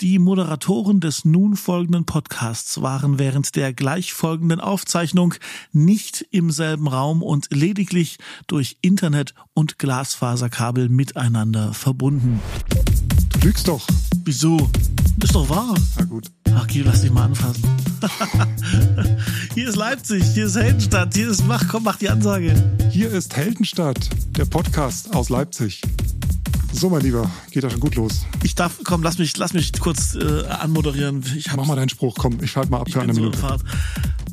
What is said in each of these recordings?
Die Moderatoren des nun folgenden Podcasts waren während der gleich folgenden Aufzeichnung nicht im selben Raum und lediglich durch Internet und Glasfaserkabel miteinander verbunden. Du lügst doch. Wieso? Ist doch wahr. Na gut. Ach, Guido, lass dich mal anfassen. hier ist Leipzig, hier ist Heldenstadt, hier ist, mach, komm, mach die Ansage. Hier ist Heldenstadt, der Podcast aus Leipzig. So, mein Lieber, geht das schon gut los. Ich darf, komm, lass mich, lass mich kurz äh, anmoderieren. Ich Mach mal deinen Spruch, komm, ich schalte mal ab für eine so Minute. in Fahrt.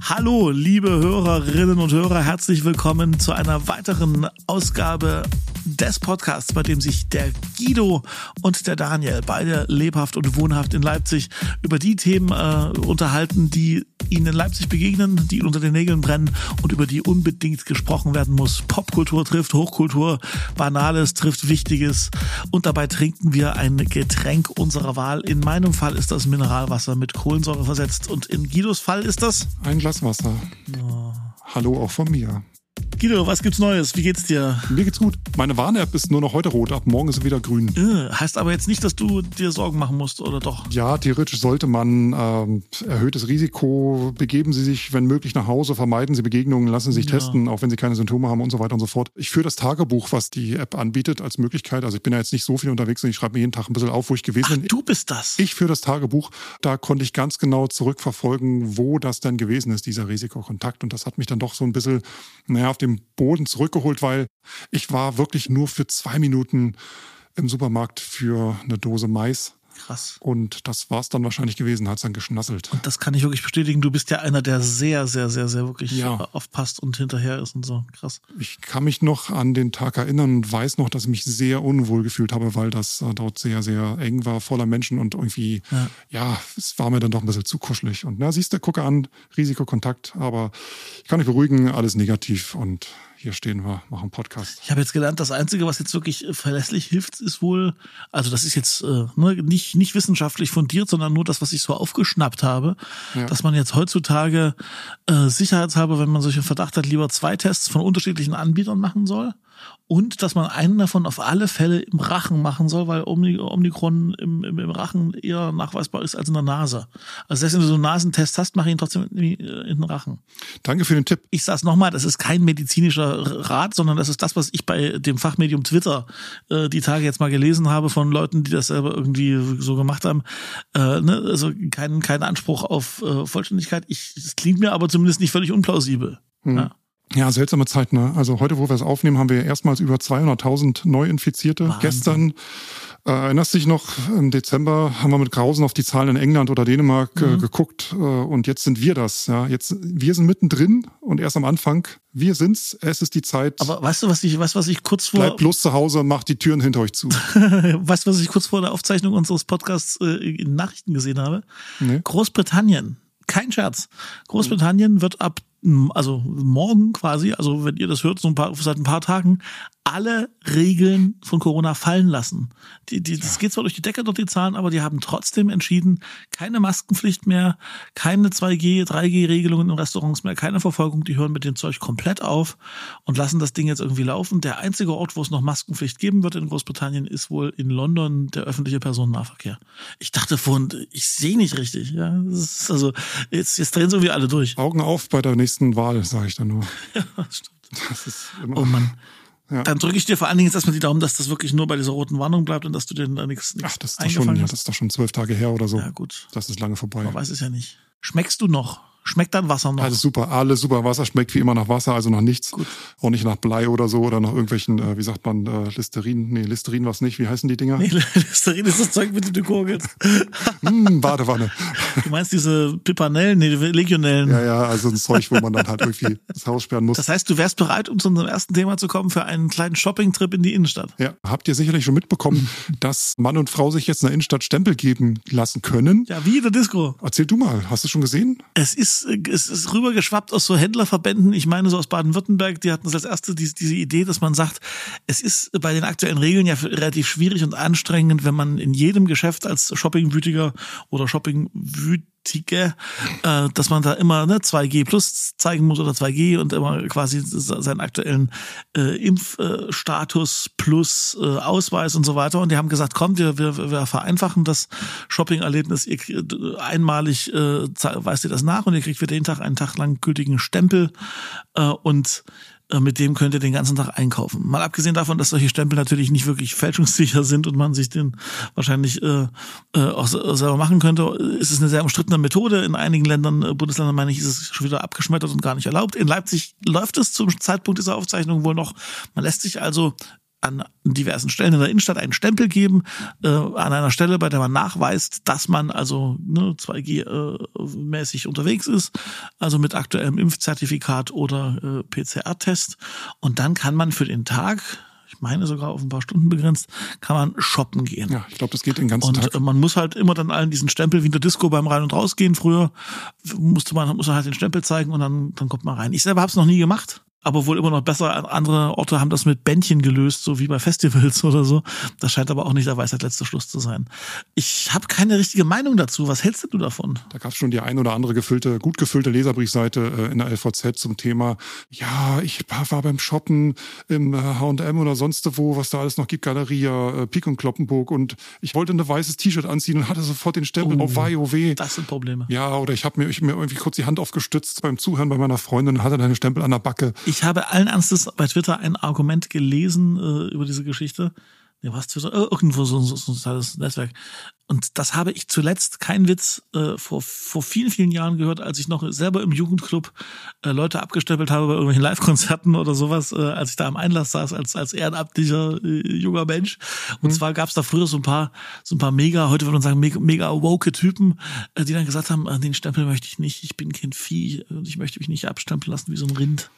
Hallo, liebe Hörerinnen und Hörer, herzlich willkommen zu einer weiteren Ausgabe des Podcasts, bei dem sich der Guido und der Daniel, beide lebhaft und wohnhaft in Leipzig, über die Themen äh, unterhalten, die ihnen in Leipzig begegnen, die unter den Nägeln brennen und über die unbedingt gesprochen werden muss. Popkultur trifft Hochkultur, Banales trifft Wichtiges und dabei trinken wir ein Getränk unserer Wahl. In meinem Fall ist das Mineralwasser mit Kohlensäure versetzt und in Guidos Fall ist das Ein Glas Wasser. Hallo auch von mir. Guido, was gibt's Neues? Wie geht's dir? Mir geht's gut. Meine Warn-App ist nur noch heute rot, ab morgen ist sie wieder grün. Äh, heißt aber jetzt nicht, dass du dir Sorgen machen musst, oder doch? Ja, theoretisch sollte man ähm, erhöhtes Risiko, begeben Sie sich, wenn möglich, nach Hause, vermeiden Sie Begegnungen, lassen Sie sich Ja. testen, auch wenn Sie keine Symptome haben und so weiter und so fort. Ich führe das Tagebuch, was die App anbietet, als Möglichkeit. Also ich bin ja jetzt nicht so viel unterwegs und ich schreibe mir jeden Tag ein bisschen auf, wo ich gewesen Ach, bin. du bist das. Ich führe das Tagebuch, da konnte ich ganz genau zurückverfolgen, wo das denn gewesen ist, dieser Risikokontakt. Und das hat mich dann doch so ein bisschen, naja, auf den Boden zurückgeholt, weil ich war wirklich nur für zwei Minuten im Supermarkt für eine Dose Mais. Krass. Und das war es dann wahrscheinlich gewesen, hat es dann geschnasselt. Und das kann ich wirklich bestätigen. Du bist ja einer, der sehr, sehr, sehr, sehr wirklich Ja. aufpasst und hinterher ist und so. Krass. Ich kann mich noch an den Tag erinnern und weiß noch, dass ich mich sehr unwohl gefühlt habe, weil das äh, dort sehr, sehr eng war, voller Menschen und irgendwie, Ja. ja, es war mir dann doch ein bisschen zu kuschelig. Und na, siehst du, gucke an, Risikokontakt, aber ich kann euch beruhigen, alles negativ und hier stehen wir, machen Podcast. Ich habe jetzt gelernt, das Einzige, was jetzt wirklich äh, verlässlich hilft, ist wohl, also das ist jetzt äh, ne, nicht, nicht wissenschaftlich fundiert, sondern nur das, was ich so aufgeschnappt habe, Ja. dass man jetzt heutzutage äh, sicherheitshalber, wenn man solchen Verdacht hat, lieber zwei Tests von unterschiedlichen Anbietern machen soll. Und dass man einen davon auf alle Fälle im Rachen machen soll, weil Omikron im, im, im Rachen eher nachweisbar ist als in der Nase. Also selbst wenn du so einen Nasentest hast, mach ihn trotzdem in, äh, den Rachen Danke für den Tipp. ich sag's nochmal, das ist kein medizinischer Rat, sondern das ist das, was ich bei dem Fachmedium Twitter äh, die Tage jetzt mal gelesen habe von Leuten, die das selber irgendwie so gemacht haben. Äh, ne? Also kein, kein Anspruch auf äh, Vollständigkeit. Ich, es klingt mir aber zumindest nicht völlig unplausibel. Ja. Ja, seltsame Zeit, ne? Also heute, wo wir es aufnehmen, haben wir erstmals über 200.000 Neuinfizierte. Wahnsinn. Gestern, äh, erinnerst dich noch, im Dezember haben wir mit Grausen auf die Zahlen in England oder Dänemark Mhm. äh, geguckt äh, und jetzt sind wir das. Ja, jetzt wir sind mittendrin und erst am Anfang. Wir sind's. Es ist die Zeit. Aber weißt du, was ich, du, was ich kurz vor, Bleibt bloß zu Hause, macht die Türen hinter euch zu. weißt, du, was ich kurz vor der Aufzeichnung unseres Podcasts äh, in Nachrichten gesehen habe? Nee? Großbritannien, kein Scherz. Großbritannien wird ab, also morgen quasi, also wenn ihr das hört, so ein paar, seit ein paar Tagen, alle Regeln von Corona fallen lassen. Die, die, das geht zwar durch die Decke dort die Zahlen, aber die haben trotzdem entschieden, keine Maskenpflicht mehr, keine 2G, 3G-Regelungen in Restaurants mehr, keine Verfolgung, die hören mit dem Zeug komplett auf und lassen das Ding jetzt irgendwie laufen. Der einzige Ort, wo es noch Maskenpflicht geben wird in Großbritannien, ist wohl in London der öffentliche Personennahverkehr. Ich dachte vorhin, ich sehe nicht richtig. Ja, also jetzt, jetzt drehen so wie alle durch. Augen auf bei der nächsten Wahl, sage ich dann nur. Stimmt. Das ist immer. Oh Mann. Ja. Dann drücke ich dir vor allen Dingen jetzt erstmal die Daumen, dass das wirklich nur bei dieser roten Warnung bleibt und dass du dir da nichts Ach, das ist doch schon, ja, das ist doch schon zwölf Tage her oder so. Ja, gut. Das ist lange vorbei. Man weiß es ja nicht. Schmeckst du noch? Schmeckt dein Wasser noch? Alles super, alles super. Wasser schmeckt wie immer nach Wasser, also nach nichts. Gut. Auch nicht nach Blei oder so oder nach irgendwelchen, äh, wie sagt man, äh, Listerin. Nee, Listerin was nicht. Wie heißen die Dinger? Nee, Listerin ist das Zeug, mit dem du gurgelst. Hm, Badewanne. Du meinst diese Pipanellen, nee, Legionellen. Ja, ja, also ein Zeug, wo man dann halt irgendwie das Haus sperren muss. Das heißt, du wärst bereit, um zu unserem ersten Thema zu kommen, für einen kleinen Shopping-Trip in die Innenstadt. Ja, habt ihr sicherlich schon mitbekommen, dass Mann und Frau sich jetzt in der Innenstadt Stempel geben lassen können? Ja, wie in der Disco. Erzähl du mal, hast du schon gesehen? Es ist, es ist rübergeschwappt aus so Händlerverbänden. Ich meine, so aus Baden-Württemberg, die hatten als erste diese, diese Idee, dass man sagt, es ist bei den aktuellen Regeln ja relativ schwierig und anstrengend, wenn man in jedem Geschäft als Shoppingwütiger oder Shoppingwütiger Politik, äh, dass man da immer ne, 2G plus zeigen muss oder 2G und immer quasi seinen aktuellen äh, Impfstatus plus äh, Ausweis und so weiter. Und die haben gesagt, komm, wir, wir, wir vereinfachen das Shopping-Erlebnis. Ihr einmalig äh, weist ihr das nach und ihr kriegt für den Tag einen Tag lang gültigen Stempel äh, und mit dem könnt ihr den ganzen Tag einkaufen. Mal abgesehen davon, dass solche Stempel natürlich nicht wirklich fälschungssicher sind und man sich den wahrscheinlich äh, äh, auch selber machen könnte, ist es eine sehr umstrittene Methode. In einigen Ländern, äh, Bundesländern meine ich, ist es schon wieder abgeschmettert und gar nicht erlaubt. In Leipzig läuft es zum Zeitpunkt dieser Aufzeichnung wohl noch. Man lässt sich also an diversen Stellen in der Innenstadt einen Stempel geben, äh, an einer Stelle, bei der man nachweist, dass man also ne, 2G-mäßig äh, unterwegs ist, also mit aktuellem Impfzertifikat oder äh, PCR-Test. Und dann kann man für den Tag, ich meine sogar auf ein paar Stunden begrenzt, kann man shoppen gehen. Ja, ich glaube, das geht den ganzen und Tag. Und man muss halt immer dann allen diesen Stempel wie in der Disco beim Rein- und Rausgehen. Früher musste man, muss man halt den Stempel zeigen und dann, dann kommt man rein. Ich selber habe es noch nie gemacht aber wohl immer noch besser. Andere Orte haben das mit Bändchen gelöst, so wie bei Festivals oder so. Das scheint aber auch nicht der Weisheit letzter Schluss zu sein. Ich habe keine richtige Meinung dazu. Was hältst du davon? Da gab es schon die ein oder andere gefüllte, gut gefüllte Leserbriefseite äh, in der LVZ zum Thema, ja, ich war beim Shoppen im H&M oder sonst wo, was da alles noch gibt, Galeria, äh, Pik und Kloppenburg und ich wollte ein weißes T-Shirt anziehen und hatte sofort den Stempel oh, auf WoW. Das sind Probleme. Ja, oder ich habe mir, ich mir irgendwie kurz die Hand aufgestützt beim Zuhören bei meiner Freundin und hatte dann einen Stempel an der Backe. Ich habe allen Ernstes bei Twitter ein Argument gelesen äh, über diese Geschichte. Nee, was Twitter? Äh, irgendwo so, so, so ein soziales Netzwerk. Und das habe ich zuletzt, kein Witz, äh, vor, vor vielen, vielen Jahren gehört, als ich noch selber im Jugendclub äh, Leute abgestempelt habe bei irgendwelchen Live-Konzerten oder sowas, äh, als ich da am Einlass saß, als, als ehrenamtlicher äh, junger Mensch. Und mhm. zwar gab es da früher so ein paar, so ein paar mega, heute würde man sagen, mega, mega woke Typen, äh, die dann gesagt haben, den Stempel möchte ich nicht, ich bin kein Vieh und ich möchte mich nicht abstempeln lassen wie so ein Rind.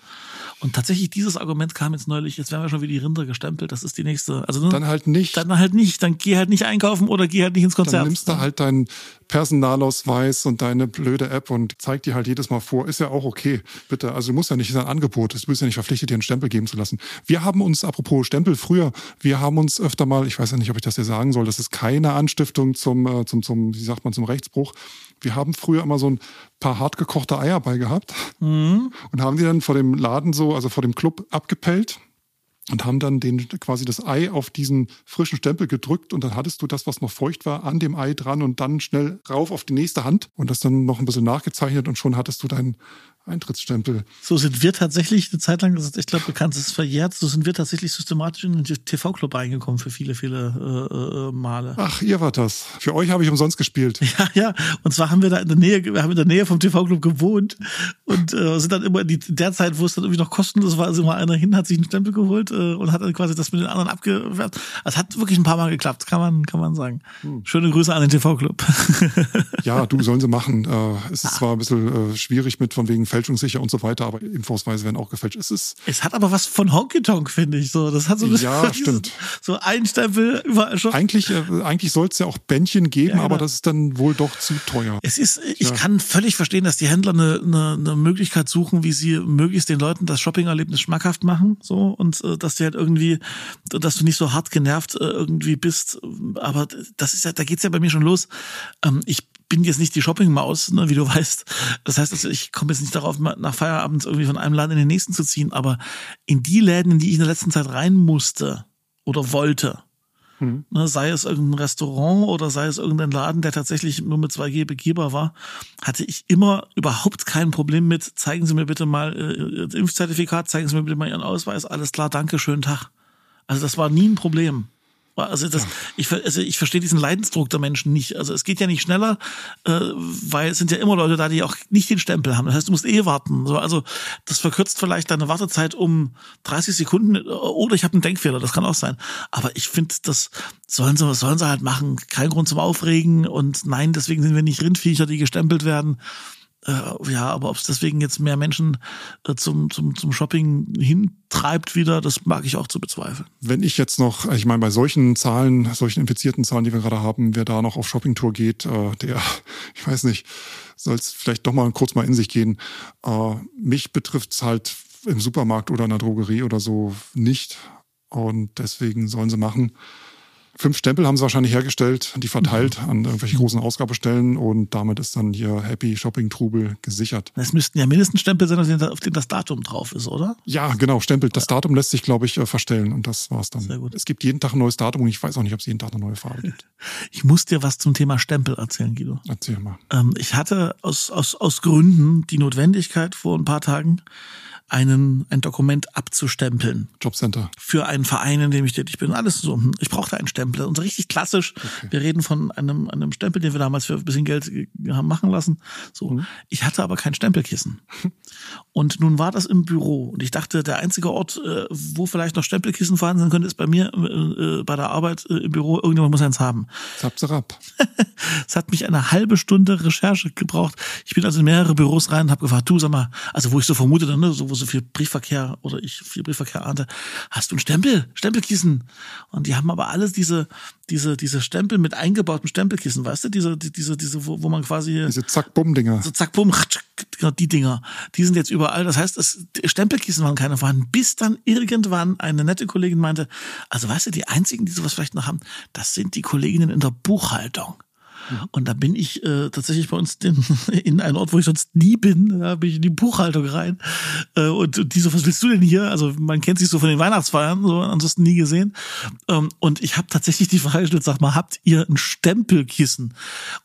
Und tatsächlich dieses Argument kam jetzt neulich, jetzt werden wir schon wie die Rinder gestempelt, das ist die nächste. Also ne, dann halt nicht. Dann halt nicht, dann geh halt nicht einkaufen oder geh halt nicht ins Konzert. Dann nimmst du halt deinen Personalausweis und deine blöde App und zeig dir halt jedes Mal vor. Ist ja auch okay, bitte. Also du musst ja nicht, ist ein Angebot, du bist ja nicht verpflichtet, dir einen Stempel geben zu lassen. Wir haben uns, apropos Stempel, früher, wir haben uns öfter mal, ich weiß ja nicht, ob ich das hier sagen soll, das ist keine Anstiftung zum, äh, zum, zum, wie sagt man, zum Rechtsbruch. Wir haben früher immer so ein paar hartgekochte Eier bei gehabt mhm. und haben die dann vor dem Laden so, also vor dem Club abgepellt und haben dann den, quasi das Ei auf diesen frischen Stempel gedrückt und dann hattest du das, was noch feucht war, an dem Ei dran und dann schnell rauf auf die nächste Hand und das dann noch ein bisschen nachgezeichnet und schon hattest du dein Eintrittsstempel. So sind wir tatsächlich eine Zeit lang, das ist echt glaube bekannt, das ist verjährt, so sind wir tatsächlich systematisch in den TV-Club reingekommen für viele, viele äh, äh, Male. Ach, ihr wart das. Für euch habe ich umsonst gespielt. Ja, ja. Und zwar haben wir da in der Nähe, wir haben in der Nähe vom TV-Club gewohnt und äh, sind dann immer in, die, in der Zeit, wo es dann irgendwie noch kostenlos war, also immer einer hin, hat sich einen Stempel geholt äh, und hat dann quasi das mit den anderen abgewehrt. Es hat wirklich ein paar Mal geklappt, kann man, kann man sagen. Hm. Schöne Grüße an den TV-Club. ja, du sollen sie machen. Äh, es ist ah. zwar ein bisschen äh, schwierig mit von wegen Feld fälschungssicher und so weiter, aber Impfausweise werden auch gefälscht. Es ist. Es hat aber was von Honky Tonk, finde ich. So, das hat so ja, stimmt. So ein Stempel überall schon. Eigentlich, äh, eigentlich soll es ja auch Bändchen geben, ja, genau. aber das ist dann wohl doch zu teuer. Es ist, ich ja. kann völlig verstehen, dass die Händler eine, eine, eine Möglichkeit suchen, wie sie möglichst den Leuten das Shopping-Erlebnis schmackhaft machen, so und äh, dass die halt irgendwie, dass du nicht so hart genervt äh, irgendwie bist. Aber das ist ja, da geht's ja bei mir schon los. Ähm, ich bin jetzt nicht die Shoppingmaus, ne, wie du weißt. Das heißt, also ich komme jetzt nicht darauf, nach Feierabend irgendwie von einem Laden in den nächsten zu ziehen, aber in die Läden, in die ich in der letzten Zeit rein musste oder wollte, hm. ne, sei es irgendein Restaurant oder sei es irgendein Laden, der tatsächlich nur mit 2G begehbar war, hatte ich immer überhaupt kein Problem mit, zeigen Sie mir bitte mal äh, Ihr Impfzertifikat, zeigen Sie mir bitte mal Ihren Ausweis, alles klar, danke, schönen Tag. Also das war nie ein Problem. Also, das, ich, also ich verstehe diesen Leidensdruck der Menschen nicht. Also es geht ja nicht schneller, äh, weil es sind ja immer Leute da, die auch nicht den Stempel haben. Das heißt, du musst eh warten. So, also das verkürzt vielleicht deine Wartezeit um 30 Sekunden oder ich habe einen Denkfehler, das kann auch sein. Aber ich finde, das sollen sie, sollen sie halt machen. Kein Grund zum Aufregen und nein, deswegen sind wir nicht Rindviecher, die gestempelt werden äh, ja, aber ob es deswegen jetzt mehr Menschen äh, zum, zum, zum Shopping hintreibt wieder, das mag ich auch zu bezweifeln. Wenn ich jetzt noch, ich meine, bei solchen Zahlen, solchen infizierten Zahlen, die wir gerade haben, wer da noch auf Shoppingtour geht, äh, der, ich weiß nicht, soll es vielleicht doch mal kurz mal in sich gehen. Äh, mich betrifft es halt im Supermarkt oder in der Drogerie oder so nicht. Und deswegen sollen sie machen Fünf Stempel haben sie wahrscheinlich hergestellt, die verteilt an irgendwelche großen Ausgabestellen und damit ist dann hier Happy Shopping Trubel gesichert. Es müssten ja mindestens Stempel sein, auf dem das Datum drauf ist, oder? Ja, genau, Stempel. Das Datum lässt sich, glaube ich, äh, verstellen und das war's dann. Sehr gut. Es gibt jeden Tag ein neues Datum und ich weiß auch nicht, ob es jeden Tag eine neue Farbe gibt. Ich muss dir was zum Thema Stempel erzählen, Guido. Erzähl mal. Ähm, ich hatte aus, aus, aus Gründen die Notwendigkeit vor ein paar Tagen, einen, ein Dokument abzustempeln. Jobcenter. Für einen Verein, in dem ich tätig bin. Alles so. Ich brauchte einen Stempel. Und so richtig klassisch. Okay. Wir reden von einem, einem Stempel, den wir damals für ein bisschen Geld haben machen lassen. So. Mhm. Ich hatte aber kein Stempelkissen. Und nun war das im Büro. Und ich dachte, der einzige Ort, äh, wo vielleicht noch Stempelkissen vorhanden sein könnte, ist bei mir äh, bei der Arbeit äh, im Büro. Irgendjemand muss eins haben. Zap, zap. es hat mich eine halbe Stunde Recherche gebraucht. Ich bin also in mehrere Büros rein und habe gefragt, du sag mal, also wo ich so vermutete, ne, so wo so viel Briefverkehr oder ich viel Briefverkehr ahnte, hast du einen Stempel, Stempelkissen? Und die haben aber alles diese, diese, diese Stempel mit eingebautem Stempelkissen, weißt du, diese, diese, diese, wo, wo man quasi. Diese Zack-Bumm-Dinger. So Zack-Bumm, genau, die Dinger. Die sind jetzt überall. Das heißt, es, Stempelkissen waren keine vorhanden, bis dann irgendwann eine nette Kollegin meinte, also weißt du, die einzigen, die sowas vielleicht noch haben, das sind die Kolleginnen in der Buchhaltung. Und da bin ich äh, tatsächlich bei uns den, in einen Ort, wo ich sonst nie bin, da bin ich in die Buchhaltung rein. Äh, und, und die so, was willst du denn hier? Also man kennt sich so von den Weihnachtsfeiern, so ansonsten nie gesehen. Ähm, und ich habe tatsächlich die Frage gestellt, sag mal, habt ihr ein Stempelkissen?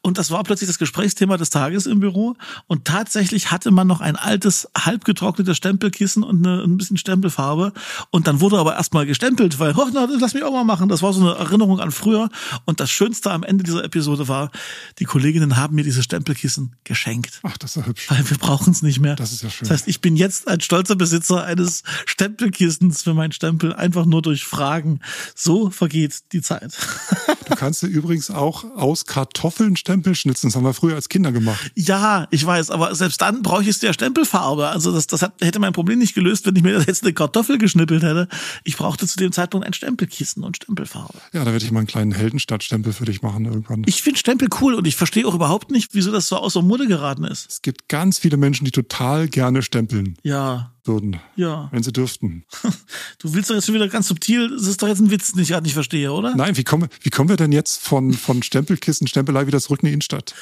Und das war plötzlich das Gesprächsthema des Tages im Büro. Und tatsächlich hatte man noch ein altes, halbgetrocknetes Stempelkissen und eine, ein bisschen Stempelfarbe. Und dann wurde aber erstmal gestempelt, weil, oh, na, lass mich auch mal machen. Das war so eine Erinnerung an früher. Und das Schönste am Ende dieser Episode war, die Kolleginnen haben mir diese Stempelkissen geschenkt. Ach, das ist ja hübsch. Weil wir brauchen es nicht mehr. Das ist ja schön. Das heißt, ich bin jetzt ein stolzer Besitzer eines Stempelkissens für meinen Stempel, einfach nur durch Fragen. So vergeht die Zeit. Du kannst dir übrigens auch aus Kartoffeln Stempel schnitzen. Das haben wir früher als Kinder gemacht. Ja, ich weiß, aber selbst dann brauche ich ja Stempelfarbe. Also das, das hat, hätte mein Problem nicht gelöst, wenn ich mir jetzt eine Kartoffel geschnippelt hätte. Ich brauchte zu dem Zeitpunkt ein Stempelkissen und Stempelfarbe. Ja, da werde ich mal einen kleinen Heldenstadtstempel für dich machen irgendwann. Ich finde Stempel cool und ich verstehe auch überhaupt nicht, wieso das so außer Mode geraten ist. Es gibt ganz viele Menschen, die total gerne stempeln. Ja. Würden. Ja. Wenn sie dürften. Du willst doch jetzt schon wieder ganz subtil, das ist doch jetzt ein Witz, den ich gerade nicht verstehe, oder? Nein, wie kommen, wie kommen wir denn jetzt von, von Stempelkissen, Stempelei wieder zurück in die Innenstadt?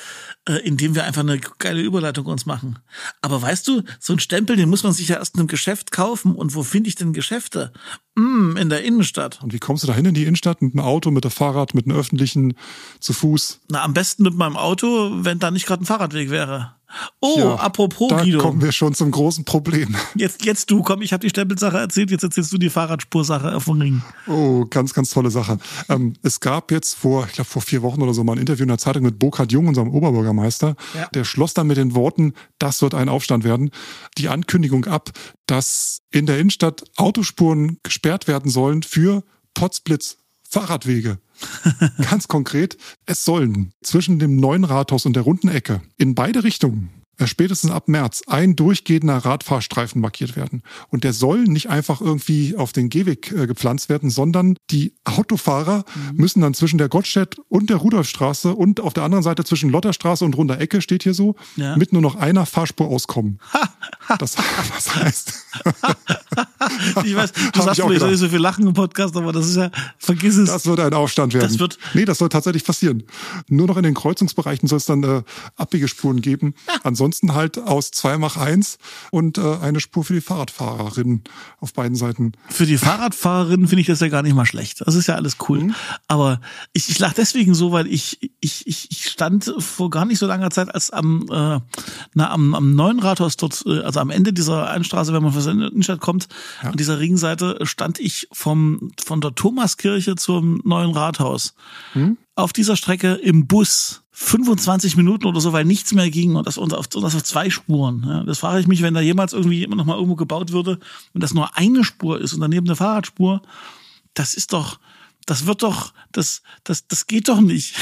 Äh, indem wir einfach eine geile Überleitung uns machen. Aber weißt du, so ein Stempel, den muss man sich ja erst in einem Geschäft kaufen. Und wo finde ich denn Geschäfte? Mm, in der Innenstadt. Und wie kommst du da hin in die Innenstadt? Mit einem Auto, mit dem Fahrrad, mit einem öffentlichen, zu Fuß? Na, am besten mit meinem Auto, wenn da nicht gerade ein Fahrradweg wäre. Oh, ja, apropos da Guido. kommen wir schon zum großen Problem. Jetzt, jetzt du, komm, ich habe die Stempelsache erzählt, jetzt erzählst du die Fahrradspursache auf dem Ring. Oh, ganz, ganz tolle Sache. Ähm, es gab jetzt vor, ich glaube vor vier Wochen oder so mal ein Interview in der Zeitung mit Burkhard Jung, unserem Oberbürgermeister. Ja. Der schloss dann mit den Worten, das wird ein Aufstand werden, die Ankündigung ab, dass in der Innenstadt Autospuren gesperrt werden sollen für Potzblitz Fahrradwege. Ganz konkret, es sollen zwischen dem neuen Rathaus und der runden Ecke in beide Richtungen spätestens ab März ein durchgehender Radfahrstreifen markiert werden. Und der soll nicht einfach irgendwie auf den Gehweg äh, gepflanzt werden, sondern die Autofahrer mhm. müssen dann zwischen der Gottstedt und der Rudolfstraße und auf der anderen Seite zwischen Lotterstraße und Runder Ecke steht hier so, ja. mit nur noch einer Fahrspur auskommen. das, was heißt. ich weiß, du sagst mir, ich soll nicht so viel lachen im Podcast, aber das ist ja, vergiss es. Das wird ein Aufstand werden. Das wird nee, das soll tatsächlich passieren. Nur noch in den Kreuzungsbereichen soll es dann äh, Abbiegespuren geben. Ansonsten ansonsten halt aus zwei mach eins und äh, eine Spur für die Fahrradfahrerinnen auf beiden Seiten. Für die Fahrradfahrerinnen finde ich das ja gar nicht mal schlecht. Das ist ja alles cool. Mhm. Aber ich, ich lache deswegen so, weil ich, ich, ich, ich stand vor gar nicht so langer Zeit, als am, äh, na, am, am neuen Rathaus dort, äh, also am Ende dieser Einstraße, wenn man von der Innenstadt kommt, ja. an dieser Ringseite, stand ich vom, von der Thomaskirche zum neuen Rathaus. Mhm. Auf dieser Strecke im Bus 25 Minuten oder so, weil nichts mehr ging und das, auf, das auf zwei Spuren. Ja, das frage ich mich, wenn da jemals irgendwie immer noch mal irgendwo gebaut würde und das nur eine Spur ist und daneben eine Fahrradspur, das ist doch, das wird doch, das, das, das geht doch nicht.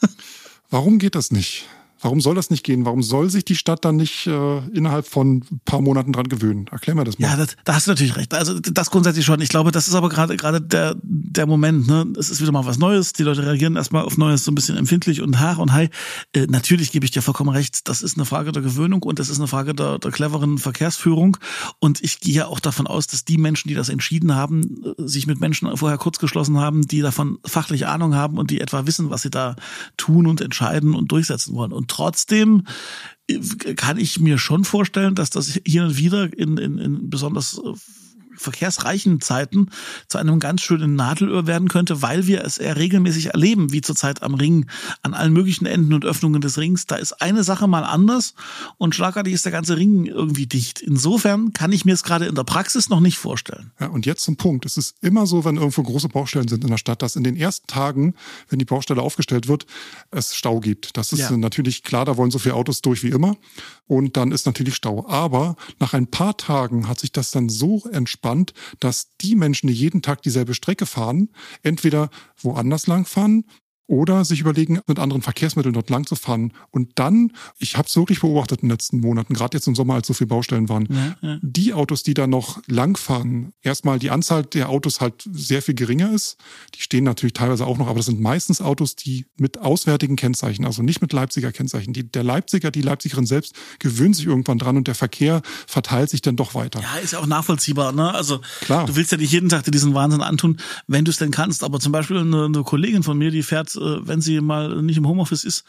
Warum geht das nicht? Warum soll das nicht gehen? Warum soll sich die Stadt dann nicht äh, innerhalb von ein paar Monaten dran gewöhnen? Erklär mir das mal. Ja, das, da hast du natürlich recht. Also das grundsätzlich schon. Ich glaube, das ist aber gerade gerade der der Moment. Ne, es ist wieder mal was Neues. Die Leute reagieren erstmal auf Neues so ein bisschen empfindlich und Haar und Hai. Äh, natürlich gebe ich dir vollkommen recht. Das ist eine Frage der Gewöhnung und das ist eine Frage der, der cleveren Verkehrsführung. Und ich gehe ja auch davon aus, dass die Menschen, die das entschieden haben, äh, sich mit Menschen vorher kurzgeschlossen haben, die davon fachlich Ahnung haben und die etwa wissen, was sie da tun und entscheiden und durchsetzen wollen. Und trotzdem äh, kann ich mir schon vorstellen, dass das hier und wieder in, in, in besonders äh, verkehrsreichen Zeiten zu einem ganz schönen Nadelöhr werden könnte, weil wir es eher regelmäßig erleben, wie zurzeit am Ring, an allen möglichen Enden und Öffnungen des Rings. Da ist eine Sache mal anders und schlagartig ist der ganze Ring irgendwie dicht. Insofern kann ich mir es gerade in der Praxis noch nicht vorstellen. Ja, und jetzt zum Punkt. Es ist immer so, wenn irgendwo große Baustellen sind in der Stadt, dass in den ersten Tagen, wenn die Baustelle aufgestellt wird, es Stau gibt. Das ist ja. natürlich klar, da wollen so viele Autos durch wie immer und dann ist natürlich Stau. Aber nach ein paar Tagen hat sich das dann so entspannt, dass die Menschen, die jeden Tag dieselbe Strecke fahren, entweder woanders lang fahren oder sich überlegen, mit anderen Verkehrsmitteln dort lang zu fahren. Und dann, ich habe es wirklich beobachtet in den letzten Monaten, gerade jetzt im Sommer, als so viele Baustellen waren, ja, ja. die Autos, die da noch lang fahren, erstmal die Anzahl der Autos halt sehr viel geringer ist. Die stehen natürlich teilweise auch noch, aber das sind meistens Autos, die mit auswärtigen Kennzeichen, also nicht mit Leipziger Kennzeichen. Die, der Leipziger, die Leipzigerin selbst gewöhnt sich irgendwann dran und der Verkehr verteilt sich dann doch weiter. Ja, ist ja auch nachvollziehbar. Ne? Also Klar. du willst ja nicht jeden Tag dir diesen Wahnsinn antun, wenn du es denn kannst. Aber zum Beispiel eine, eine Kollegin von mir, die fährt äh, wenn sie mal nicht im Homeoffice ist,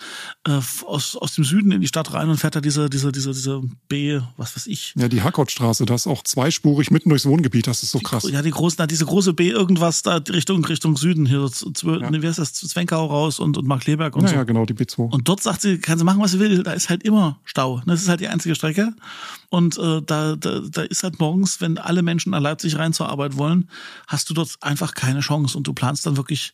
äh, aus, aus dem Süden in die Stadt rein und fährt da diese, diese, diese, diese B, was weiß ich. Ja, die Hackordstraße, das ist auch zweispurig mitten durchs Wohngebiet, das ist so krass. ja, die großen, na, diese große B irgendwas da Richtung, Richtung Süden, hier, so, ja. wie heißt das, Zwenkau raus und, und Markleberg und ja, so. Ja, genau, die B2. Und dort sagt sie, kann sie machen, was sie will, da ist halt immer Stau. Das ist halt die einzige Strecke. Und äh, da, da, da ist halt morgens, wenn alle Menschen nach Leipzig rein zur Arbeit wollen, hast du dort einfach keine Chance. Und du planst dann wirklich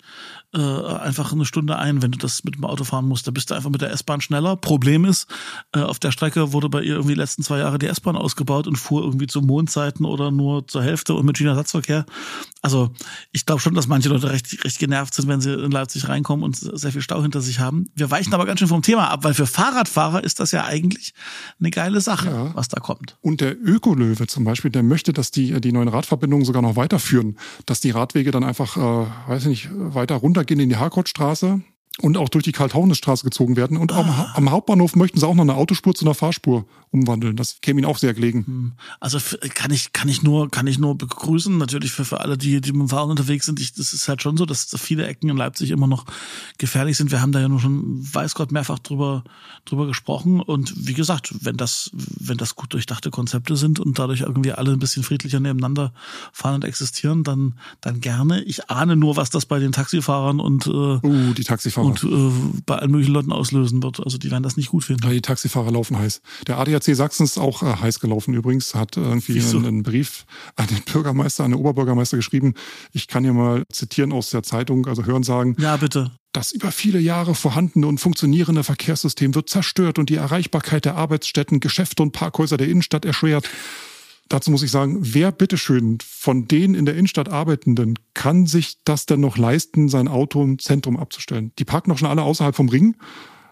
äh, einfach eine Stunde ein, wenn du das mit dem Auto fahren musst. Da bist du einfach mit der S-Bahn schneller. Problem ist, äh, auf der Strecke wurde bei ihr irgendwie die letzten zwei Jahre die S-Bahn ausgebaut und fuhr irgendwie zu Mondzeiten oder nur zur Hälfte und mit China-Ersatzverkehr. Also ich glaube schon, dass manche Leute recht, recht genervt sind, wenn sie in Leipzig reinkommen und sehr viel Stau hinter sich haben. Wir weichen aber ganz schön vom Thema ab, weil für Fahrradfahrer ist das ja eigentlich eine geile Sache, ja. was da kommt. Und der Ökolöwe zum Beispiel, der möchte, dass die, die neuen Radverbindungen sogar noch weiterführen, dass die Radwege dann einfach, äh, weiß ich nicht, weiter runtergehen in die Harkortstraße und auch durch die Karl-Taunus-Straße gezogen werden. Und ah. am, Hauptbahnhof möchten sie auch noch eine Autospur zu einer Fahrspur umwandeln. Das käme ihnen auch sehr gelegen. Hm. Also kann ich, kann ich nur, kann ich nur begrüßen. Natürlich für, für alle, die, die mit dem Fahrrad unterwegs sind. Ich, das ist halt schon so, dass viele Ecken in Leipzig immer noch gefährlich sind. Wir haben da ja nur schon, weiß Gott, mehrfach drüber, drüber gesprochen. Und wie gesagt, wenn das, wenn das gut durchdachte Konzepte sind und dadurch irgendwie alle ein bisschen friedlicher nebeneinander fahren und existieren, dann, dann gerne. Ich ahne nur, was das bei den Taxifahrern und, äh, uh, die Taxifahrer und äh, bei allen möglichen Leuten auslösen wird. Also die werden das nicht gut finden. Ja, die Taxifahrer laufen heiß. Der ADAC Sachsen ist auch äh, heiß gelaufen übrigens, hat irgendwie einen, einen, Brief an den Bürgermeister, an den Oberbürgermeister geschrieben. Ich kann hier mal zitieren aus der Zeitung, also hören sagen. Ja, bitte. Das über viele Jahre vorhandene und funktionierende Verkehrssystem wird zerstört und die Erreichbarkeit der Arbeitsstätten, Geschäfte und Parkhäuser der Innenstadt erschwert. Dazu muss ich sagen, wer bitteschön von den in der Innenstadt Arbeitenden kann sich das denn noch leisten, sein Auto im Zentrum abzustellen? Die parken doch schon alle außerhalb vom Ring.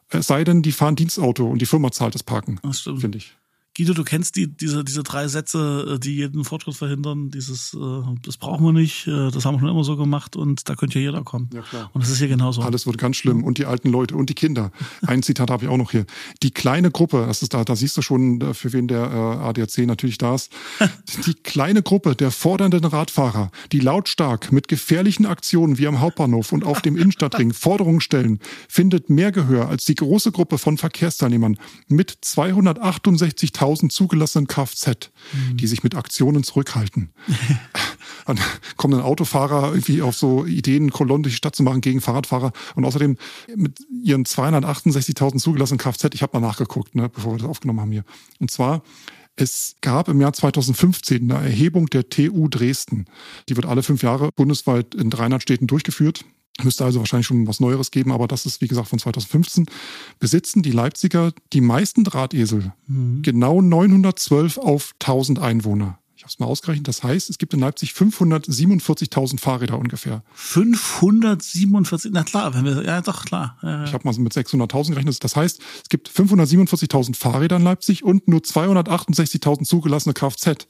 Es sei denn, die fahren Dienstauto und die Firma zahlt das Parken, finde ich. Guido, du kennst die, diese, diese drei Sätze, äh, die jeden Fortschritt verhindern. Dieses, äh, das brauchen wir nicht, äh, das haben wir schon immer so gemacht und da könnte ja jeder kommen. Ja, klar. Und das ist hier genauso. Alles wird ganz schlimm. Und die alten Leute und die Kinder. Ein Zitat habe ich auch noch hier. Die kleine Gruppe, das ist da, da siehst du schon, für wen der ADAC natürlich da ist. Die kleine Gruppe der fordernden Radfahrer, die lautstark mit gefährlichen Aktionen wie am Hauptbahnhof und auf dem Innenstadtring Forderungen stellen, findet mehr Gehör als die große Gruppe von Verkehrsteilnehmern mit 268.000 1000 zugelassenen Kfz, mhm. die sich mit Aktionen zurückhalten. dann kommen dann Autofahrer irgendwie auf so Ideen, Kolonnen durch die Stadt zu machen gegen Fahrradfahrer. Und außerdem mit ihren 268.000 zugelassenen Kfz, ich habe mal nachgeguckt, ne, bevor wir das aufgenommen haben hier. Und zwar es gab im Jahr 2015 eine Erhebung der TU Dresden. Die wird alle fünf Jahre bundesweit in 300 Städten durchgeführt. Müsste also wahrscheinlich schon was Neueres geben, aber das ist, wie gesagt, von 2015. Besitzen die Leipziger die meisten Drahtesel. Mhm. Genau 912 auf 1000 Einwohner. Ich habe es mal ausgerechnet. Das heißt, es gibt in Leipzig 547.000 Fahrräder ungefähr. 547, na klar, wenn wir, ja doch, klar. Ja, ich habe mal so mit 600.000 gerechnet. Das heißt, es gibt 547.000 Fahrräder in Leipzig und nur 268.000 zugelassene Kfz.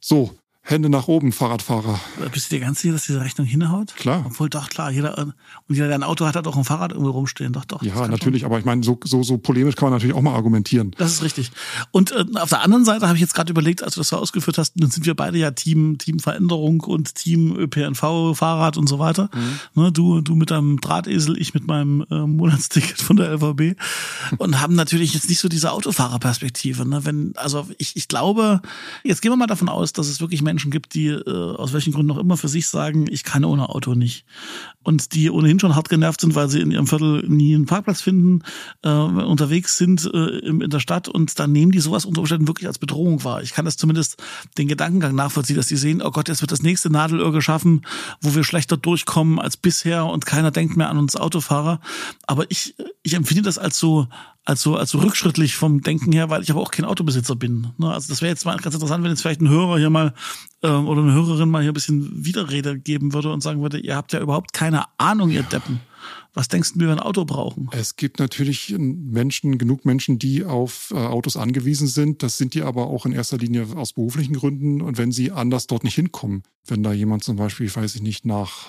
So, Hände nach oben, Fahrradfahrer. Bist du dir ganz sicher, dass diese Rechnung hinhaut? Klar. Obwohl doch klar, jeder und jeder, der ein Auto hat, hat auch ein Fahrrad irgendwo rumstehen. Doch, doch. Ja, natürlich, schon. aber ich meine, so, so, so polemisch kann man natürlich auch mal argumentieren. Das ist richtig. Und äh, auf der anderen Seite habe ich jetzt gerade überlegt, als du das so ausgeführt hast, dann sind wir beide ja Team, Team Veränderung und Team ÖPNV, Fahrrad und so weiter. Mhm. Ne, du, du mit deinem Drahtesel, ich mit meinem äh, Monatsticket von der LVB und haben natürlich jetzt nicht so diese Autofahrerperspektive. Ne? Wenn, also ich, ich glaube, jetzt gehen wir mal davon aus, dass es wirklich Menschen gibt, die äh, aus welchen Gründen auch immer für sich sagen, ich kann ohne Auto nicht. Und die ohnehin schon hart genervt sind, weil sie in ihrem Viertel nie einen Parkplatz finden, äh, unterwegs sind äh, in der Stadt und dann nehmen die sowas unter Umständen wirklich als Bedrohung wahr. Ich kann das zumindest den Gedankengang nachvollziehen, dass die sehen, oh Gott, jetzt wird das nächste Nadelöhr geschaffen, wo wir schlechter durchkommen als bisher und keiner denkt mehr an uns Autofahrer. Aber ich, ich empfinde das als so, als so, als so rückschrittlich vom Denken her, weil ich aber auch kein Autobesitzer bin. Ne? Also das wäre jetzt mal ganz interessant, wenn jetzt vielleicht ein Hörer hier mal ähm, oder eine Hörerin mal hier ein bisschen Widerrede geben würde und sagen würde, ihr habt ja überhaupt keine Ahnung, ihr Deppen. Was denkst du, wir ein Auto brauchen? Es gibt natürlich Menschen, genug Menschen, die auf äh, Autos angewiesen sind. Das sind die aber auch in erster Linie aus beruflichen Gründen und wenn sie anders dort nicht hinkommen. Wenn da jemand zum Beispiel, weiß ich nicht, nach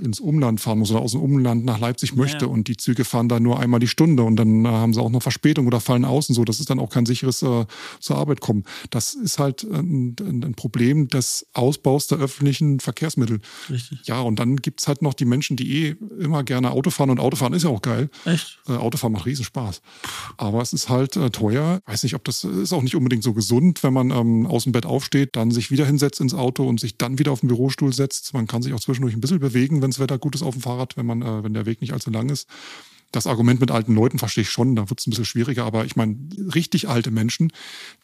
ins Umland fahren muss oder aus dem Umland nach Leipzig möchte ja. und die Züge fahren da nur einmal die Stunde und dann äh, haben sie auch noch Verspätung oder fallen außen so. Das ist dann auch kein sicheres äh, zur Arbeit kommen. Das ist halt ein, ein, Problem des Ausbaus der öffentlichen Verkehrsmittel. Richtig. Ja, und dann gibt's halt noch die Menschen, die eh immer gerne Auto fahren und Autofahren ist ja auch geil. Echt? Äh, Autofahren macht Riesenspaß. Aber es ist halt äh, teuer. Weiß nicht, ob das ist auch nicht unbedingt so gesund, wenn man ähm, aus dem Bett aufsteht, dann sich wieder hinsetzt ins Auto und sich dann wieder auf den Bürostuhl setzt. Man kann sich auch zwischendurch ein bisschen bewegen, wenn das Wetter gut ist auf dem Fahrrad, wenn man, äh, wenn der Weg nicht allzu lang ist. Das Argument mit alten Leuten verstehe ich schon, da wird es ein bisschen schwieriger, aber ich meine, richtig alte Menschen,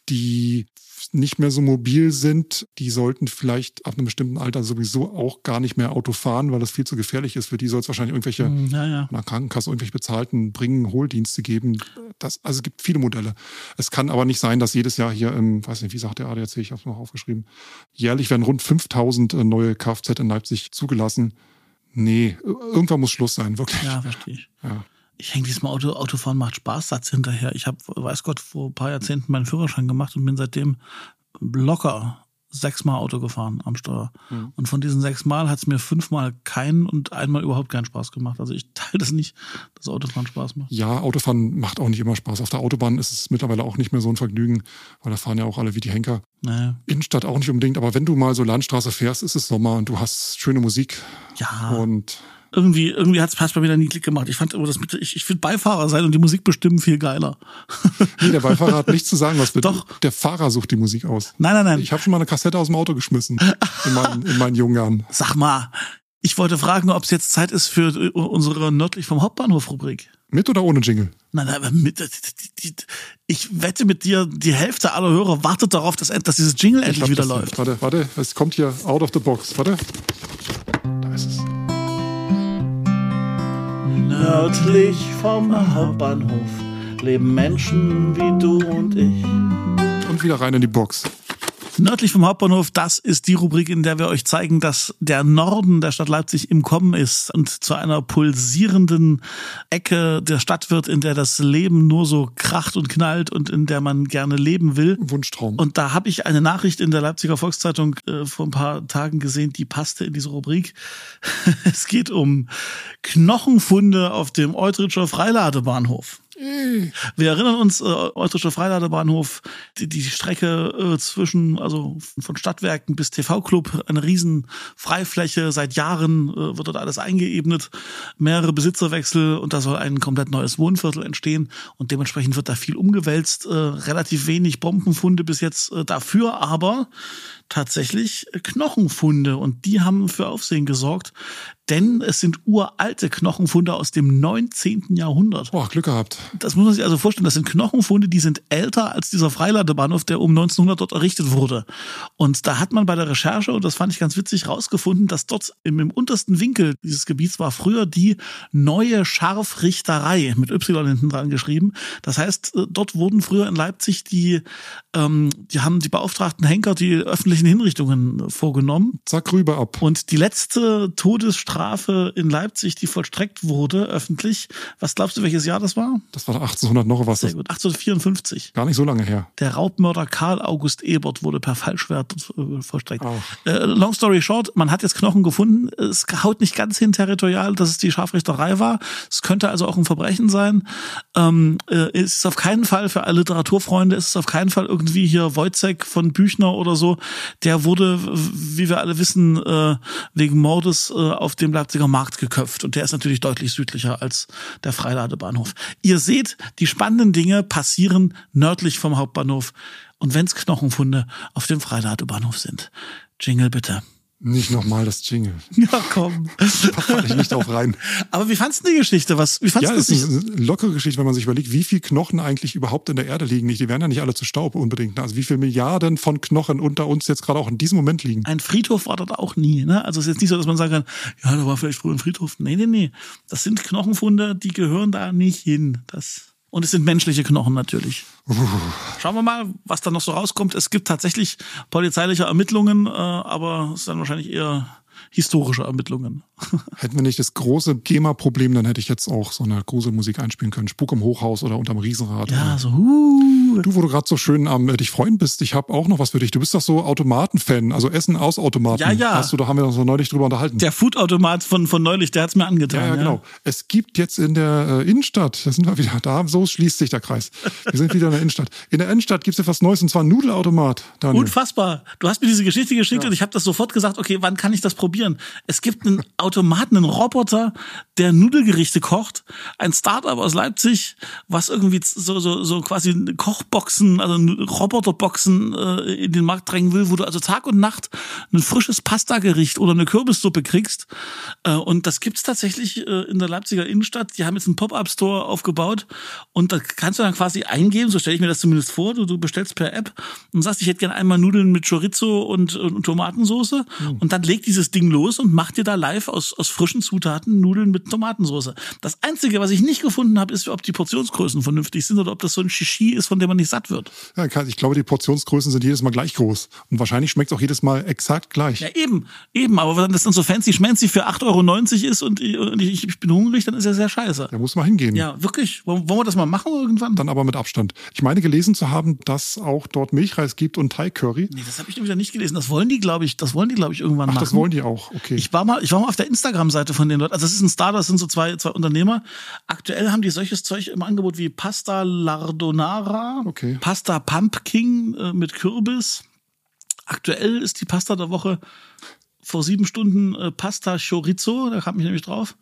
die nicht mehr so mobil sind, die sollten vielleicht ab einem bestimmten Alter sowieso auch gar nicht mehr Auto fahren, weil das viel zu gefährlich ist. Für die soll es wahrscheinlich irgendwelche hm, ja, ja. einer Krankenkasse irgendwelche bezahlten Bringen, Hohldienste geben. Das, also es gibt viele Modelle. Es kann aber nicht sein, dass jedes Jahr hier im, weiß nicht, wie sagt der ADAC, ich habe es noch aufgeschrieben, jährlich werden rund 5000 äh, neue Kfz in Leipzig zugelassen. Nee, irgendwann muss Schluss sein, wirklich. Ja, verstehe ich. Ja. Ich hänge diesem Auto, Autofahren macht Spaß, Satz hinterher. Ich habe, weiß Gott, vor ein paar Jahrzehnten meinen Führerschein gemacht und bin seitdem locker sechsmal Auto gefahren am Steuer. Mhm. Und von diesen sechsmal hat es mir fünfmal keinen und einmal überhaupt keinen Spaß gemacht. Also ich teile das nicht, dass Autofahren Spaß macht. Ja, Autofahren macht auch nicht immer Spaß. Auf der Autobahn ist es mittlerweile auch nicht mehr so ein Vergnügen, weil da fahren ja auch alle wie die Henker. Naja. Innenstadt auch nicht unbedingt, aber wenn du mal so Landstraße fährst, ist es Sommer und du hast schöne Musik. Ja. Und irgendwie, irgendwie hat es bei mir dann nie Klick gemacht. Ich fand immer das mit, ich, ich finde Beifahrer sein und die Musik bestimmen viel geiler. Nee, der Beifahrer hat nichts zu sagen, was wird. Doch. Der Fahrer sucht die Musik aus. Nein, nein, nein. Ich habe schon mal eine Kassette aus dem Auto geschmissen in meinen, in meinen jungen Jahren. Sag mal, ich wollte fragen, ob es jetzt Zeit ist für unsere nördlich vom Hauptbahnhof Rubrik. Mit oder ohne Jingle? Nein, nein, mit, ich wette mit dir, die Hälfte aller Hörer wartet darauf, dass, dass dieses Jingle ich endlich wieder das, läuft. Warte, warte, es kommt hier out of the box. Warte. Da ist es. Nördlich vom Hauptbahnhof leben Menschen wie du und ich. Und wieder rein in die Box. Nördlich vom Hauptbahnhof, das ist die Rubrik, in der wir euch zeigen, dass der Norden der Stadt Leipzig im Kommen ist und zu einer pulsierenden Ecke der Stadt wird, in der das Leben nur so kracht und knallt und in der man gerne leben will. Wunschtraum. Und da habe ich eine Nachricht in der Leipziger Volkszeitung äh, vor ein paar Tagen gesehen, die passte in diese Rubrik. es geht um Knochenfunde auf dem Eutritscher Freiladebahnhof. Wir erinnern uns, äh, Eutrischer Freiladebahnhof, die, die Strecke äh, zwischen, also von Stadtwerken bis TV-Club, eine riesen Freifläche. Seit Jahren äh, wird dort alles eingeebnet, mehrere Besitzerwechsel und da soll ein komplett neues Wohnviertel entstehen. Und dementsprechend wird da viel umgewälzt, äh, relativ wenig Bombenfunde bis jetzt äh, dafür, aber tatsächlich Knochenfunde und die haben für Aufsehen gesorgt, denn es sind uralte Knochenfunde aus dem 19. Jahrhundert. Boah, Glück gehabt. Das muss man sich also vorstellen, das sind Knochenfunde, die sind älter als dieser Freiladebahnhof, der um 1900 dort errichtet wurde. Und da hat man bei der Recherche, und das fand ich ganz witzig, rausgefunden, dass dort im, im untersten Winkel dieses Gebiets war früher die neue Scharfrichterei mit Y hinten dran geschrieben. Das heißt, äh, dort wurden früher in Leipzig die, ähm, die haben die beauftragten Henker die öffentlichen Hinrichtungen vorgenommen. Zack, rüber ab. Und die letzte Todesstrafe in Leipzig, die vollstreckt wurde, öffentlich, was glaubst du, welches Jahr das war? Das war 1800 noch was. Sehr gut, 1854. Gar nicht so lange her. Der Raubmörder Karl August Ebert wurde per Fallschwert äh, vollstreckt. Äh, long story short, man hat jetzt Knochen gefunden. Es haut nicht ganz hin territorial, dass es die Scharfrichterei war. Es könnte also auch ein Verbrechen sein. Ähm, äh, es ist auf keinen Fall für alle Literaturfreunde, es ist auf keinen Fall irgendwie hier Wojcek von Büchner oder so. Der wurde, wie wir alle wissen, äh, wegen Mordes äh, auf dem Leipziger Markt geköpft. Und der ist natürlich deutlich südlicher als der Freiladebahnhof. Ihr seht, die spannenden Dinge passieren nördlich vom Hauptbahnhof. Und wenn's Knochenfunde auf dem Freiladebahnhof sind. Jingle bitte. Nicht nochmal das Jingle. Ja, komm. Da falle ich nicht drauf rein. Aber wie fandst du die Geschichte? Was, wie fandst Ja, das? ist eine lockere Geschichte, wenn man sich überlegt, wie viel Knochen eigentlich überhaupt in der Erde liegen. Die werden ja nicht alle zu Staub unbedingt. Also wie viele Milliarden von Knochen unter uns jetzt gerade auch in diesem Moment liegen. Ein Friedhof war dort auch nie. Ne? Also es ist jetzt nicht so, dass man sagen kann, ja, da war vielleicht früher ein Friedhof. Nee, nee, nee. Das sind Knochenfunde, die gehören da nicht hin. Das und es sind menschliche Knochen natürlich. Schauen wir mal, was da noch so rauskommt. Es gibt tatsächlich polizeiliche Ermittlungen, äh, aber es sind wahrscheinlich eher historische Ermittlungen. Hätten wir nicht das große GEMA-Problem, dann hätte ich jetzt auch so eine Gruselmusik einspielen können. Spuk im Hochhaus oder unterm Riesenrad. Ja, so, huh. Du, wo du gerade so schön am äh, dich freuen bist, ich habe auch noch was für dich. Du bist doch so Automaten-Fan, also Essen aus Automaten. Ja, ja. Hast du, da haben wir uns so neulich drüber unterhalten. Der Foodautomat von, von neulich, der hat's mir angetan. ja, ja, genau. Es gibt jetzt in der äh, Innenstadt, da sind wir wieder, da so schließt sich der Kreis. Wir sind wieder in der Innenstadt. In der Innenstadt gibt's etwas Neues und zwar ein Nudelautomat. Daniel. Unfassbar. Du hast mir diese Geschichte geschickt und ich habe das sofort gesagt, okay, wann kann ich das probieren? Es gibt einen Automaten, einen Roboter, der Nudelgerichte kocht. Ein Startup aus Leipzig, was irgendwie so, so, so quasi Kochboxen, also Roboterboxen äh, in den Markt drängen will, wo du also Tag und Nacht ein frisches Pastagericht oder eine Kürbissuppe kriegst. Äh, und das gibt's tatsächlich äh, in der Leipziger Innenstadt. Die haben jetzt einen Pop-Up-Store aufgebaut und da kannst du dann quasi eingeben, so stelle ich mir das zumindest vor, du, du bestellst per App und sagst, ich hätte gerne einmal Nudeln mit Chorizo und, und Tomatensauce und dann legt dieses Ding los und macht dir da live aus, aus frischen Zutaten Nudeln mit Tomatensauce. Das Einzige, was ich nicht gefunden habe, ist, ob die Portionsgrößen vernünftig sind oder ob das so ein Shishi ist, von dem man nicht satt wird. Ja, ich glaube, die Portionsgrößen sind jedes Mal gleich groß. Und wahrscheinlich schmeckt es auch jedes Mal exakt gleich. Ja, eben, eben, aber wenn das dann so fancy schmancy für 8,90 Euro ist und ich, ich, bin hungrig, dann ist ja sehr scheiße. Da muss man hingehen. Ja, wirklich. Wollen wollen wir das mal machen irgendwann? Dann aber mit Abstand. Ich meine gelesen zu haben, dass auch dort Milchreis gibt und Thai-Curry. Nee, das habe ich wieder nicht gelesen. Das wollen die, glaube ich, das wollen die, glaube ich, irgendwann Ach, machen. das wollen die auch. Okay. Ich war mal, ich war mal auf der Instagram-Seite von den Leuten. Also das ist ein Startup, das sind so zwei, zwei Unternehmer. Aktuell haben die solches Zeug im Angebot wie Pasta Lardonara, Okay. Pasta Pumpkin äh, mit Kürbis. Aktuell ist die Pasta der Woche vor sieben Stunden äh, Pasta Chorizo, da kam ich nämlich drauf.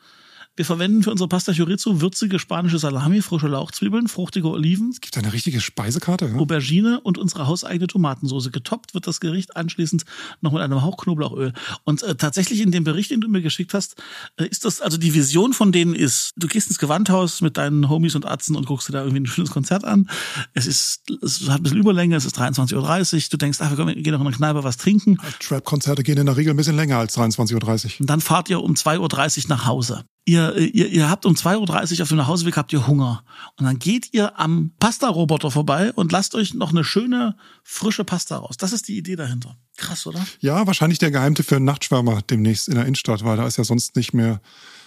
Wir verwenden für unsere Pasta Chorizo würzige spanische Salami, frische Lauchzwiebeln, fruchtige Oliven, Gibt eine richtige Speisekarte? Ja? Aubergine und unsere hauseigene Tomatensauce. Getoppt wird das Gericht anschließend noch mit einem Hauch Knoblauchöl. Und äh, tatsächlich in dem Bericht, den du mir geschickt hast, äh, ist das, also die Vision von denen ist, du gehst ins Gewandhaus mit deinen Homies und Atzen und guckst dir da irgendwie ein schönes Konzert an. Es ist, es hat ein bisschen Überlänge, es ist 23.30 Uhr. Du denkst, ach, wir können- wir gehen noch in eine Kneipe was trinken. Trap-Konzerte gehen in der Regel ein bisschen länger als 23.30 Uhr. Und dann fahrt ihr um 2.30 Uhr nach Hause. Ihr, ihr, ihr habt um 2.30 Uhr auf dem Nachhauseweg habt ihr Hunger. Und dann geht ihr am Pasta-Roboter vorbei und lasst euch noch eine schöne, frische Pasta raus. Das ist die Idee dahinter. Krass, oder? Ja, wahrscheinlich der Geheimtipp für einen Nachtschwärmer demnächst in der Innenstadt, weil da ist ja sonst nicht mehr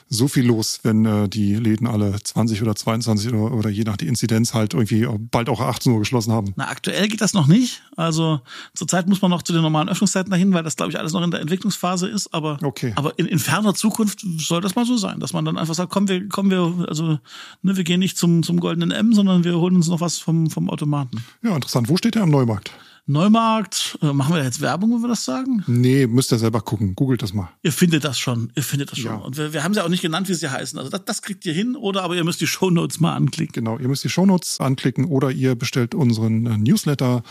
so viel los, wenn äh, die Läden alle 20 oder 22 oder, oder je nach die Inzidenz halt irgendwie bald auch 18 Uhr geschlossen haben. Na, aktuell geht das noch nicht. Also zurzeit muss man noch zu den normalen Öffnungszeiten dahin, weil das, glaube ich, alles noch in der Entwicklungsphase ist. Aber, Okay. aber in, in ferner Zukunft soll das mal so sein, dass man dann einfach sagt, komm, wir, kommen wir, also ne, wir gehen nicht zum, zum goldenen M, sondern wir holen uns noch was vom, vom Automaten. Ja, interessant. Wo steht der am Neumarkt? Neumarkt, äh, machen wir jetzt Werbung, wenn wir das sagen? Nee, müsst ihr selber gucken. Googelt das mal. Ihr findet das schon, ihr findet das schon. Ja. Und wir, wir haben sie auch nicht genannt, wie sie heißen. Also das, das kriegt ihr hin, oder aber ihr müsst die Shownotes mal anklicken. Genau, ihr müsst die Shownotes anklicken oder ihr bestellt unseren äh, Newsletter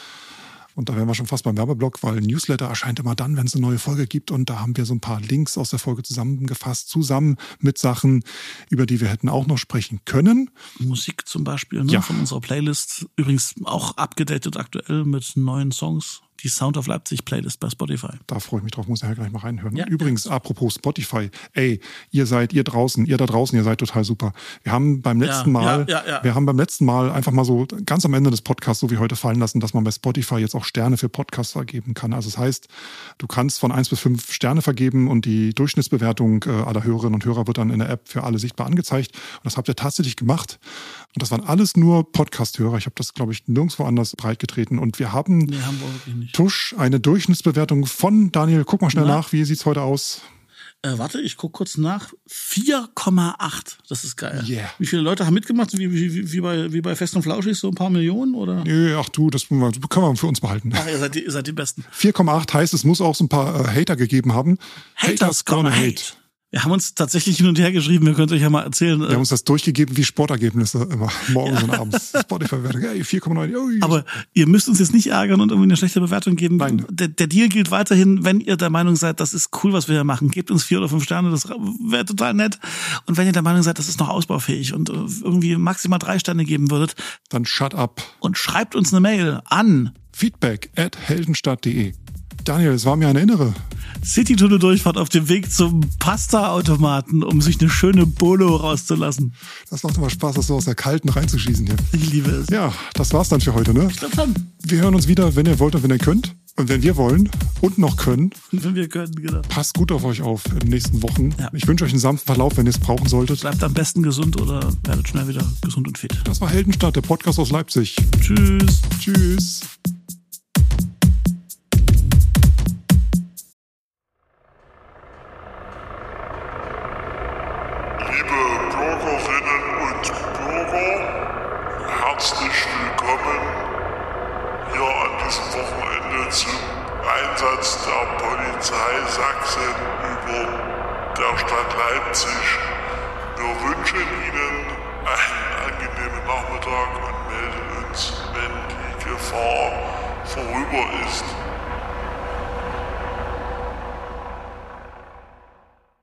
Und da wären wir schon fast beim Werbeblock, weil Newsletter erscheint immer dann, wenn es eine neue Folge gibt. Und da haben wir so ein paar Links aus der Folge zusammengefasst, zusammen mit Sachen, über die wir hätten auch noch sprechen können. Musik zum Beispiel ne, Ja. von unserer Playlist. Übrigens auch abgedatet aktuell mit neuen Songs. Die Sound of Leipzig Playlist bei Spotify. Da freue ich mich drauf, muss ich ja gleich mal reinhören. Ja. Übrigens, apropos Spotify, ey, ihr seid, ihr draußen, ihr da draußen, ihr seid total super. Wir haben beim letzten Ja, Mal, ja. wir haben beim letzten Mal einfach mal so ganz am Ende des Podcasts, so wie heute fallen lassen, dass man bei Spotify jetzt auch Sterne für Podcasts vergeben kann. Also das heißt, du kannst von eins bis fünf Sterne vergeben und die Durchschnittsbewertung äh, aller Hörerinnen und Hörer wird dann in der App für alle sichtbar angezeigt. Und das habt ihr tatsächlich gemacht. Und das waren alles nur Podcast-Hörer. Ich habe das, glaube ich, nirgendwo anders breitgetreten. Und wir haben Nee, haben wir. Tusch, eine Durchschnittsbewertung von Daniel. Guck mal schnell Na? nach, wie sieht's heute aus? Äh, warte, ich guck kurz nach. 4,8. Das ist geil. Yeah. Wie viele Leute haben mitgemacht? Wie, wie, wie, bei, wie bei Fest und Flauschig? So ein paar Millionen? Oder? Nö, ach du, das können wir für uns behalten. Ach, ihr seid, die, ihr seid die Besten. 4,8 heißt, es muss auch so ein paar äh, Hater gegeben haben. Haters gonna hate. Wir haben uns tatsächlich hin und her geschrieben. Wir können euch ja mal erzählen. Wir äh, haben uns das durchgegeben wie Sportergebnisse immer morgens und abends. Spotify-Wertung, ey, 4,9. ui. Aber ihr müsst uns jetzt nicht ärgern und irgendwie eine schlechte Bewertung geben. Nein. Der, der Deal gilt weiterhin, wenn ihr der Meinung seid, das ist cool, was wir hier machen. Gebt uns vier oder fünf Sterne, das wäre total nett. Und wenn ihr der Meinung seid, das ist noch ausbaufähig und äh, irgendwie maximal drei Sterne geben würdet Dann shut up. und schreibt uns eine Mail an Feedback at heldenstadt.de. Daniel, es war mir eine innere. City-Tunnel-Durchfahrt auf dem Weg zum Pasta-Automaten, um sich eine schöne Bolo rauszulassen. Das macht immer Spaß, das so aus der Kalten reinzuschießen hier. Ich liebe es. Ja, das war's dann für heute, ne? Ich glaube schon. Wir hören uns wieder, wenn ihr wollt und wenn ihr könnt. Und wenn wir wollen und noch können, Wenn wir können, genau. passt gut auf euch auf in den nächsten Wochen. Ja. Ich wünsche euch einen sanften Verlauf, wenn ihr es brauchen solltet. Bleibt am besten gesund oder werdet schnell wieder gesund und fit. Das war Heldenstadt, der Podcast aus Leipzig. Tschüss. Tschüss. Herzlich willkommen hier an diesem Wochenende zum Einsatz der Polizei Sachsen über der Stadt Leipzig. Wir wünschen Ihnen einen angenehmen Nachmittag und melden uns, wenn die Gefahr vorüber ist.